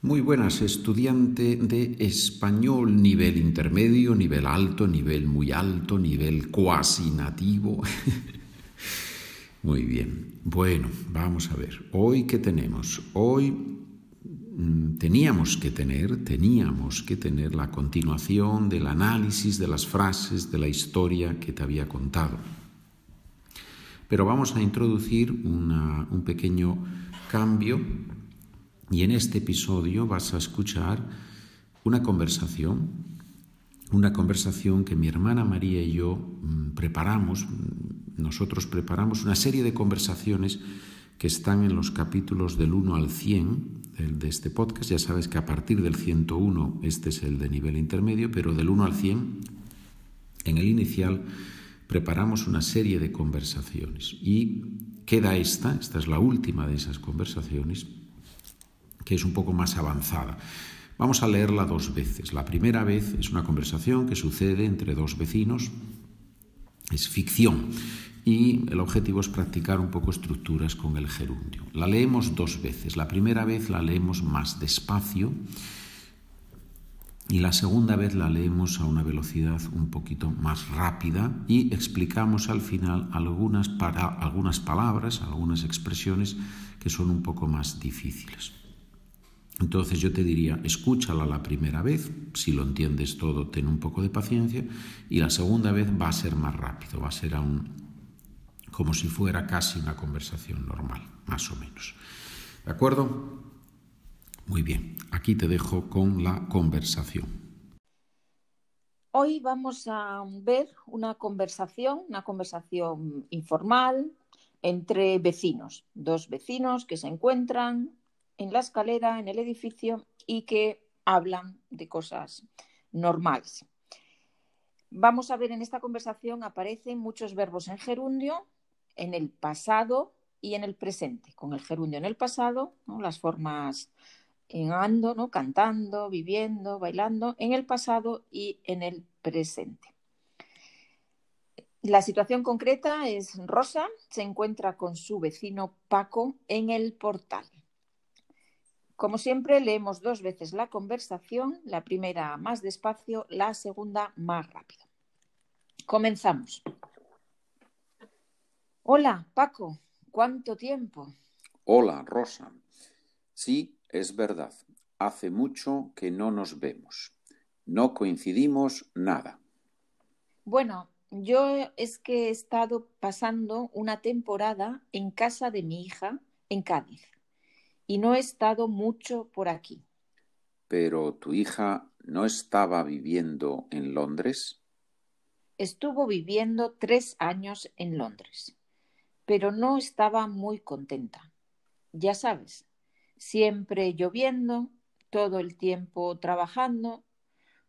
Muy buenas, estudiante de español nivel intermedio, nivel alto, nivel muy alto, nivel cuasi nativo. muy bien. Bueno, vamos a ver. Hoy qué tenemos? Hoy mm, teníamos que tener, teníamos que tener la continuación del análisis de las frases de la historia que te había contado. Pero vamos a introducir un pequeño cambio y en este episodio vas a escuchar una conversación, una conversación que mi hermana María y yo mm, preparamos, nosotros preparamos una serie de conversaciones que están en los capítulos del 1 al 100 de este podcast. Ya sabes que a partir del 101 este es el de nivel intermedio, pero del 1 al 100, en el inicial, preparamos una serie de conversaciones. Y queda esta, esta es la última de esas conversaciones, que es un poco más avanzada. Vamos a leerla dos veces. La primera vez es una conversación que sucede entre dos vecinos, es ficción y el objetivo es practicar un poco estructuras con el gerundio. La leemos dos veces. La primera vez la leemos más despacio y la segunda vez la leemos a una velocidad un poquito más rápida y explicamos al final algunas, para, algunas palabras, algunas expresiones que son un poco más difíciles. Entonces yo te diría, escúchala la primera vez, si lo entiendes todo, ten un poco de paciencia, y la segunda vez va a ser más rápido, va a ser aún como si fuera casi una conversación normal, más o menos. ¿De acuerdo? Muy bien, aquí te dejo con la conversación. Hoy vamos a ver una conversación, una conversación informal entre vecinos, dos vecinos que se encuentran en la escalera, en el edificio y que hablan de cosas normales. Vamos a ver en esta conversación aparecen muchos verbos en gerundio, en el pasado y en el presente. Con el gerundio en el pasado, las formas en ando, ¿no? cantando, viviendo, bailando, en el pasado y en el presente. La situación concreta es Rosa se encuentra con su vecino Paco en el portal. Como siempre, leemos dos veces la conversación, la primera más despacio, la segunda más rápido. Comenzamos. Hola, Paco, ¿cuánto tiempo? Hola, Rosa. Sí, es verdad. Hace mucho que no nos vemos. No coincidimos nada. Bueno, yo es que he estado pasando una temporada en casa de mi hija en Cádiz y no he estado mucho por aquí. Pero tu hija no estaba viviendo en Londres. Estuvo viviendo tres años en Londres, pero no estaba muy contenta. Ya sabes, siempre lloviendo, todo el tiempo trabajando,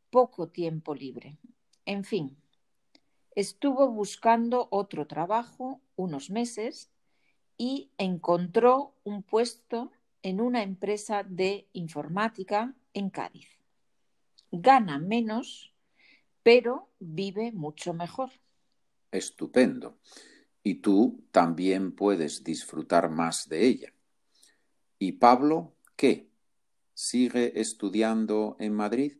poco tiempo libre. En fin, estuvo buscando otro trabajo unos meses y encontró un puesto en una empresa de informática en Cádiz. Gana menos, pero vive mucho mejor. Estupendo. Y tú también puedes disfrutar más de ella. ¿Y Pablo qué? ¿Sigue estudiando en Madrid?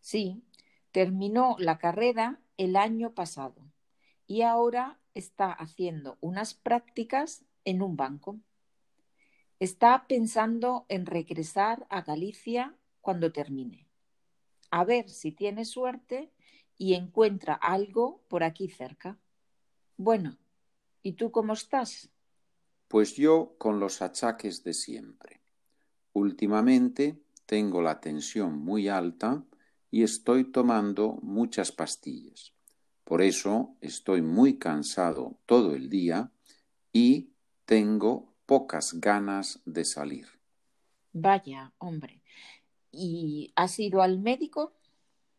Sí, terminó la carrera el año pasado y ahora está haciendo unas prácticas en un banco. Está pensando en regresar a Galicia cuando termine. A ver si tiene suerte y encuentra algo por aquí cerca. Bueno, ¿y tú cómo estás? Pues yo con los achaques de siempre. Últimamente tengo la tensión muy alta y estoy tomando muchas pastillas. Por eso estoy muy cansado todo el día y tengo pocas ganas de salir. Vaya, hombre. ¿Y has ido al médico?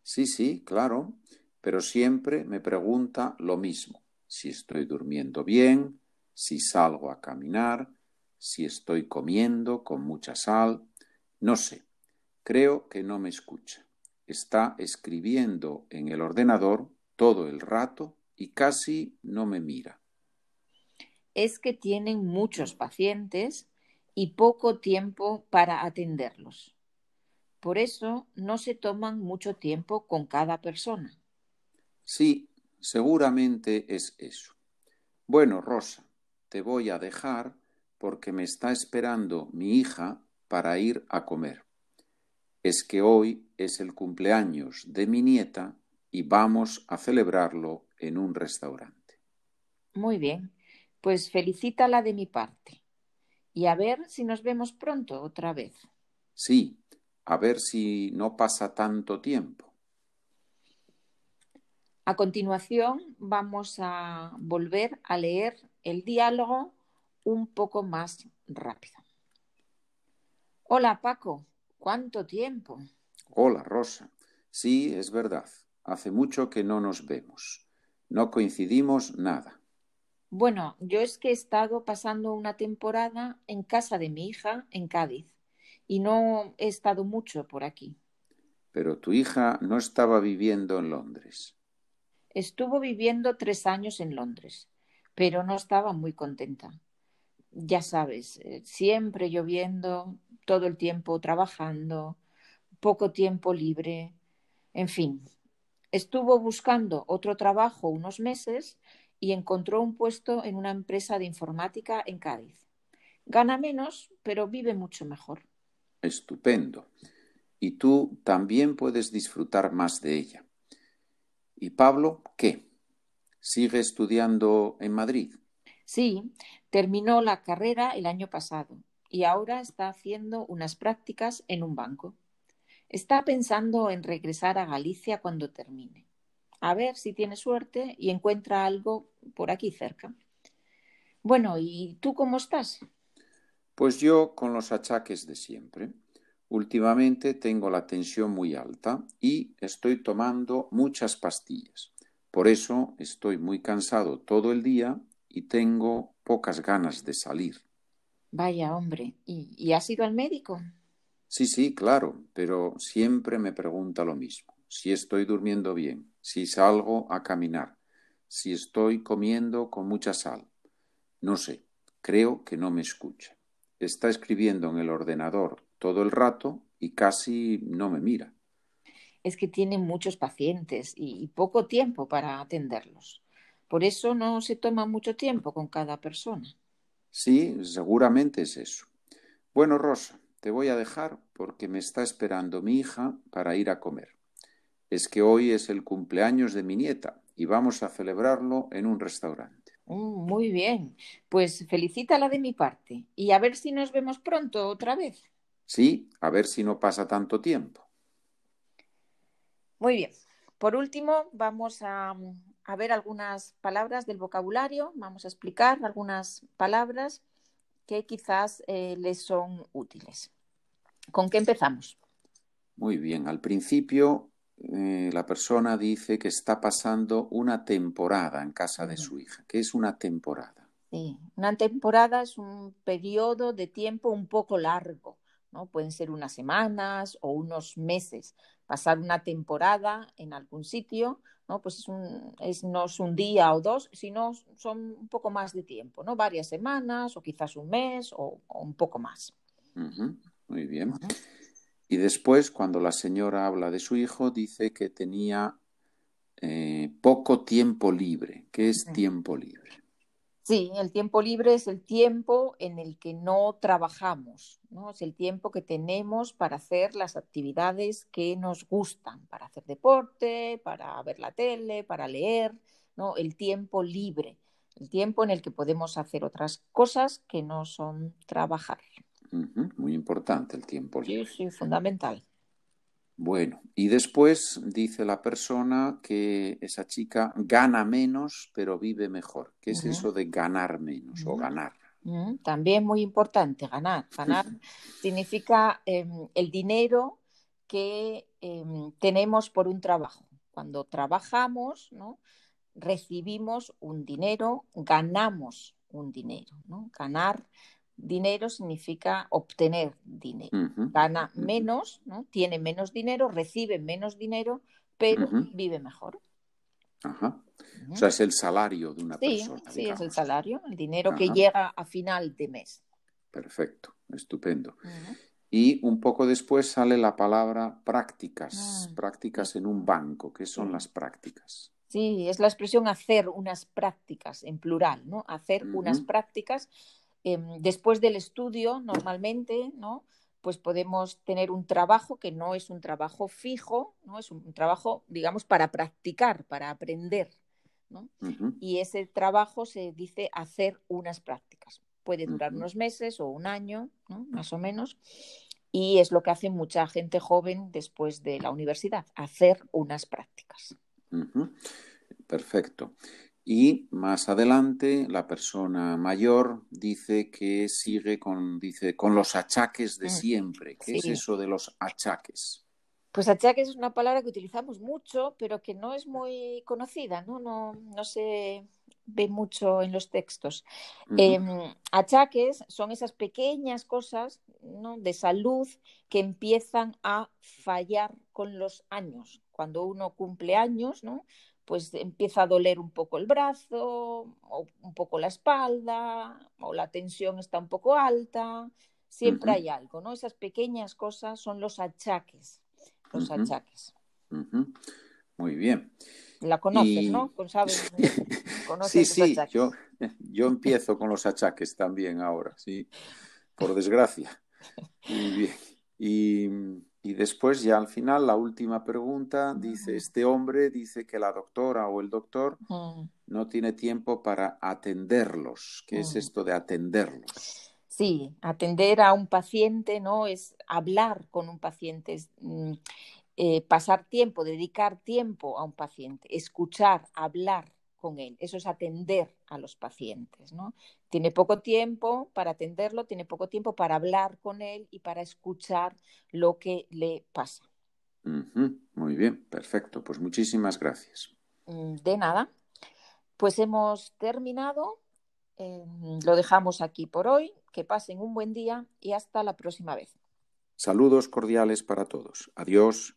Sí, sí, claro, pero siempre me pregunta lo mismo, si estoy durmiendo bien, si salgo a caminar, si estoy comiendo con mucha sal, no sé, creo que no me escucha. Está escribiendo en el ordenador todo el rato y casi no me mira es que tienen muchos pacientes y poco tiempo para atenderlos. Por eso no se toman mucho tiempo con cada persona. Sí, seguramente es eso. Bueno, Rosa, te voy a dejar porque me está esperando mi hija para ir a comer. Es que hoy es el cumpleaños de mi nieta y vamos a celebrarlo en un restaurante. Muy bien, pues felicítala de mi parte. Y a ver si nos vemos pronto otra vez. Sí, a ver si no pasa tanto tiempo. A continuación vamos a volver a leer el diálogo un poco más rápido. Hola Paco, ¿cuánto tiempo? Hola Rosa. Sí, es verdad. Hace mucho que no nos vemos. No coincidimos nada. Bueno, yo es que he estado pasando una temporada en casa de mi hija en Cádiz y no he estado mucho por aquí. Pero tu hija no estaba viviendo en Londres. Estuvo viviendo tres años en Londres, pero no estaba muy contenta ya sabes, eh, siempre lloviendo, todo el tiempo trabajando, poco tiempo libre, en fin. Estuvo buscando otro trabajo unos meses y encontró un puesto en una empresa de informática en Cádiz. Gana menos, pero vive mucho mejor. Estupendo. Y tú también puedes disfrutar más de ella. ¿Y Pablo qué? ¿Sigue estudiando en Madrid? Sí, terminó la carrera el año pasado y ahora está haciendo unas prácticas en un banco. Está pensando en regresar a Galicia cuando termine. A ver si tiene suerte y encuentra algo por aquí cerca. Bueno, ¿y tú cómo estás? Pues yo con los achaques de siempre. Últimamente tengo la tensión muy alta y estoy tomando muchas pastillas. Por eso estoy muy cansado todo el día y tengo pocas ganas de salir. Vaya, hombre, ¿y, has ido al médico? Sí, sí, claro, pero siempre me pregunta lo mismo. Si estoy durmiendo bien, si salgo a caminar, si estoy comiendo con mucha sal. No sé, creo que no me escucha. Está escribiendo en el ordenador todo el rato y casi no me mira. Es que tiene muchos pacientes y poco tiempo para atenderlos. Por eso no se toma mucho tiempo con cada persona. Sí, seguramente es eso. Bueno, Rosa, te voy a dejar porque me está esperando mi hija para ir a comer. Es que hoy es el cumpleaños de mi nieta y vamos a celebrarlo en un restaurante. Mm, muy bien, pues felicítala de mi parte y a ver si nos vemos pronto otra vez. Sí, a ver si no pasa tanto tiempo. Muy bien. Por último, vamos a, a ver algunas palabras del vocabulario, vamos a explicar algunas palabras que quizás eh, les son útiles. ¿Con qué empezamos? Muy bien, al principio eh, la persona dice que está pasando una temporada en casa de su hija. ¿Qué es una temporada? Sí, una temporada es un periodo de tiempo un poco largo, ¿no? Pueden ser unas semanas o unos meses. Pasar una temporada en algún sitio ¿no? Pues es un, es, no es un día o dos, sino son un poco más de tiempo, ¿no? Varias semanas o quizás un mes o, un poco más. Muy bien. Y después, cuando la señora habla de su hijo, dice que tenía eh, poco tiempo libre. ¿Qué es tiempo libre? Sí, el tiempo libre es el tiempo en el que no trabajamos, ¿no? Es el tiempo que tenemos para hacer las actividades que nos gustan, para hacer deporte, para ver la tele, para leer, ¿no? El tiempo libre, el tiempo en el que podemos hacer otras cosas que no son trabajar. Muy importante el tiempo libre. Sí, sí, fundamental. Bueno, y después dice la persona que esa chica gana menos, pero vive mejor. ¿Qué es eso de ganar menos o ganar? También muy importante, ganar. Ganar significa em, el dinero que em, tenemos por un trabajo. Cuando trabajamos, ¿no? recibimos un dinero, ganamos un dinero. ¿no? Ganar dinero significa obtener dinero. Gana menos, ¿no? tiene menos dinero, recibe menos dinero, pero vive mejor. Ajá. O sea, es el salario de una persona. Sí, es el salario, el dinero que llega a final de mes. Perfecto, estupendo. Y un poco después sale la palabra prácticas, ah. prácticas en un banco. ¿Qué son las prácticas? Sí, es la expresión hacer unas prácticas en plural, ¿no? Hacer unas prácticas. Em, después del estudio, normalmente, ¿no? Pues podemos tener un trabajo que no es un trabajo fijo, ¿no? Es un trabajo, digamos, para practicar, para aprender, ¿no? Y ese trabajo se dice hacer unas prácticas. Puede durar unos meses o un año, ¿no? Más o menos y es lo que hace mucha gente joven después de la universidad, hacer unas prácticas. Perfecto. Y más adelante la persona mayor dice que sigue con, dice, con los achaques de mm, siempre. ¿Qué es eso de los achaques? Pues achaques es una palabra que utilizamos mucho, pero que no es muy conocida, ¿no? No, no se ve mucho en los textos. Em, achaques son esas pequeñas cosas de salud que empiezan a fallar con los años. Cuando uno cumple años, ¿no? Pues empieza a doler un poco el brazo, o un poco la espalda, o la tensión está un poco alta. Siempre hay algo, ¿no? Esas pequeñas cosas son los achaques. Los achaques. Muy bien. La conoces, ¿no? sí, sí, yo, yo empiezo con los achaques también ahora, sí, por desgracia. Muy bien. Y, después ya al final la última pregunta dice, este hombre dice que la doctora o el doctor no tiene tiempo para atenderlos. ¿Qué es esto de atenderlos? Sí, atender a un paciente, ¿no? Es hablar con un paciente, mm, eh, pasar tiempo, dedicar tiempo a un paciente, escuchar, hablar con él. Eso es atender a los pacientes, ¿no? Tiene poco tiempo para atenderlo, tiene poco tiempo para hablar con él y para escuchar lo que le pasa. Muy bien, perfecto. Pues muchísimas gracias. Mm, de nada. Pues hemos terminado. Em, lo dejamos aquí por hoy. Que pasen un buen día y hasta la próxima vez. Saludos cordiales para todos. Adiós.